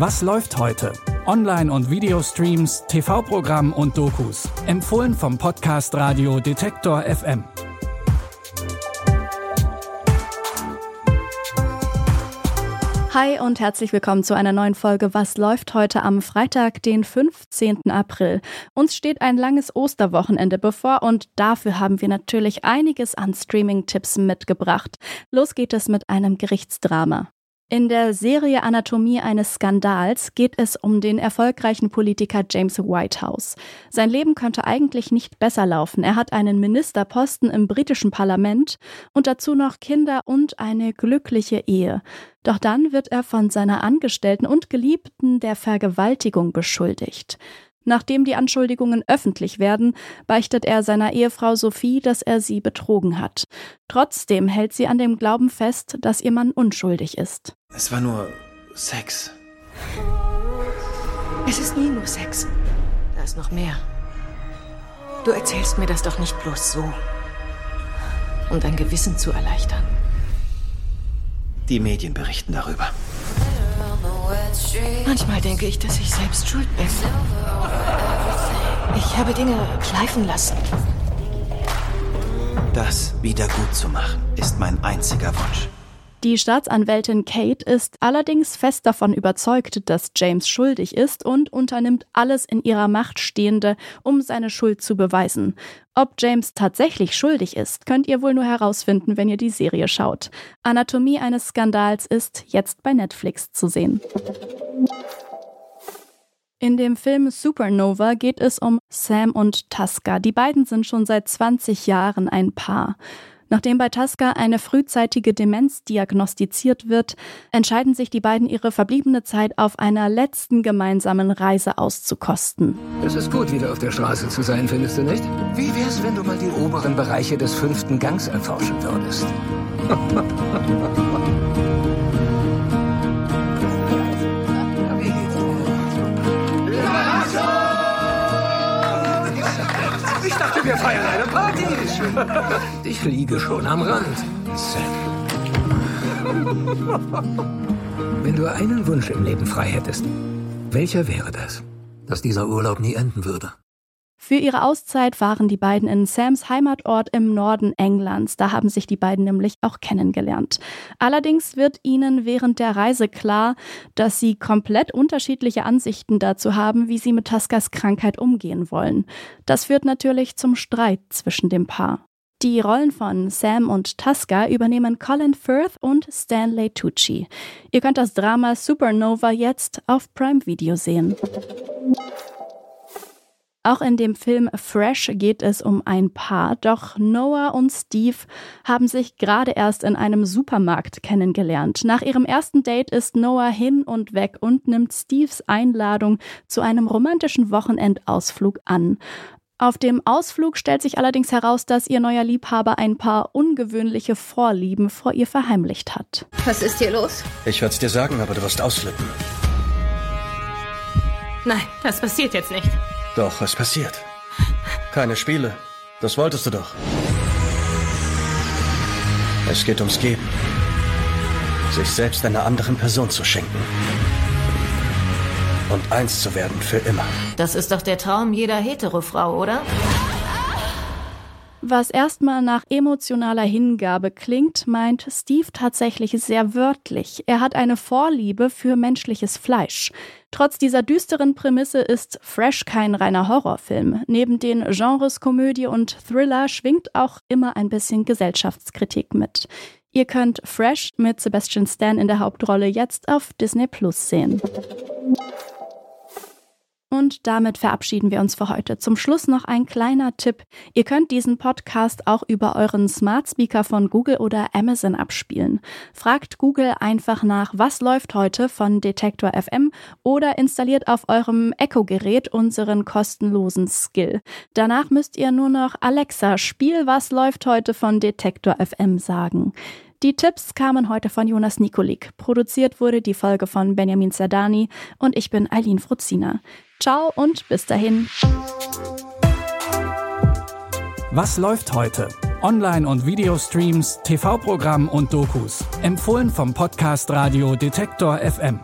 Was läuft heute? Online- und Videostreams, TV-Programm und Dokus. Empfohlen vom Podcast Radio Detektor FM. Hi und herzlich willkommen zu einer neuen Folge Was läuft heute am Freitag, den 15. April. Uns steht ein langes Osterwochenende bevor und dafür haben wir natürlich einiges an Streaming-Tipps mitgebracht. Los geht es mit einem Gerichtsdrama. In der Serie Anatomie eines Skandals geht es um den erfolgreichen Politiker James Whitehouse. Sein Leben könnte eigentlich nicht besser laufen. Er hat einen Ministerposten im britischen Parlament und dazu noch Kinder und eine glückliche Ehe. Doch dann wird er von seiner Angestellten und Geliebten der Vergewaltigung beschuldigt. Nachdem die Anschuldigungen öffentlich werden, beichtet er seiner Ehefrau Sophie, dass er sie betrogen hat. Trotzdem hält sie an dem Glauben fest, dass ihr Mann unschuldig ist. Es war nur Sex. Es ist nie nur Sex. Da ist noch mehr. Du erzählst mir das doch nicht bloß so, um dein Gewissen zu erleichtern. Die Medien berichten darüber. Manchmal denke ich, dass ich selbst schuld bin. Ich habe Dinge schleifen lassen. Das wieder gut zu machen, ist mein einziger Wunsch. Die Staatsanwältin Kate ist allerdings fest davon überzeugt, dass James schuldig ist und unternimmt alles in ihrer Macht Stehende, um seine Schuld zu beweisen. Ob James tatsächlich schuldig ist, könnt ihr wohl nur herausfinden, wenn ihr die Serie schaut. Anatomie eines Skandals ist jetzt bei Netflix zu sehen. In dem Film Supernova geht es um Sam und Tasca. Die beiden sind schon seit 20 Jahren ein Paar. Nachdem bei Tasca eine frühzeitige Demenz diagnostiziert wird, entscheiden sich die beiden ihre verbliebene Zeit auf einer letzten gemeinsamen Reise auszukosten. Es ist gut, wieder auf der Straße zu sein, findest du nicht? Wie wär's, wenn du mal die oberen Bereiche des fünften Gangs erforschen würdest? Ich liege schon am Rand. Wenn du einen Wunsch im Leben frei hättest, welcher wäre das? Dass dieser Urlaub nie enden würde. Für ihre Auszeit fahren die beiden in Sams Heimatort im Norden Englands. Da haben sich die beiden nämlich auch kennengelernt. Allerdings wird ihnen während der Reise klar, dass sie komplett unterschiedliche Ansichten dazu haben, wie sie mit Taskas Krankheit umgehen wollen. Das führt natürlich zum Streit zwischen dem Paar. Die Rollen von Sam und Tasca übernehmen Colin Firth und Stanley Tucci. Ihr könnt das Drama Supernova jetzt auf Prime Video sehen. Auch in dem Film Fresh geht es um ein Paar, doch Noah und Steve haben sich gerade erst in einem Supermarkt kennengelernt. Nach ihrem ersten Date ist Noah hin und weg und nimmt Steves Einladung zu einem romantischen Wochenendausflug an. Auf dem Ausflug stellt sich allerdings heraus, dass ihr neuer Liebhaber ein paar ungewöhnliche Vorlieben vor ihr verheimlicht hat. Was ist hier los? Ich werde es dir sagen, aber du wirst ausflippen. Nein, das passiert jetzt nicht. Doch, es passiert. Keine Spiele. Das wolltest du doch. Es geht ums Geben. Sich selbst einer anderen Person zu schenken. Und eins zu werden für immer. Das ist doch der Traum jeder Heterofrau, oder? Was erstmal nach emotionaler Hingabe klingt, meint Steve tatsächlich sehr wörtlich. Er hat eine Vorliebe für menschliches Fleisch. Trotz dieser düsteren Prämisse ist Fresh kein reiner Horrorfilm. Neben den Genres Komödie und Thriller schwingt auch immer ein bisschen Gesellschaftskritik mit. Ihr könnt Fresh mit Sebastian Stan in der Hauptrolle jetzt auf Disney Plus sehen. Und damit verabschieden wir uns für heute. Zum Schluss noch ein kleiner Tipp. Ihr könnt diesen Podcast auch über euren Smart Speaker von Google oder Amazon abspielen. Fragt Google einfach nach, was läuft heute von Detektor FM oder installiert auf eurem Echo-Gerät unseren kostenlosen Skill. Danach müsst ihr nur noch Alexa, spiel was läuft heute von Detektor FM sagen. Die Tipps kamen heute von Jonas Nikolik. Produziert wurde die Folge von Benjamin Zerdani und ich bin Eileen Fruzina. Ciao und bis dahin. Was läuft heute? Online- und Videostreams, TV-Programm und Dokus. Empfohlen vom Podcast Radio Detektor FM.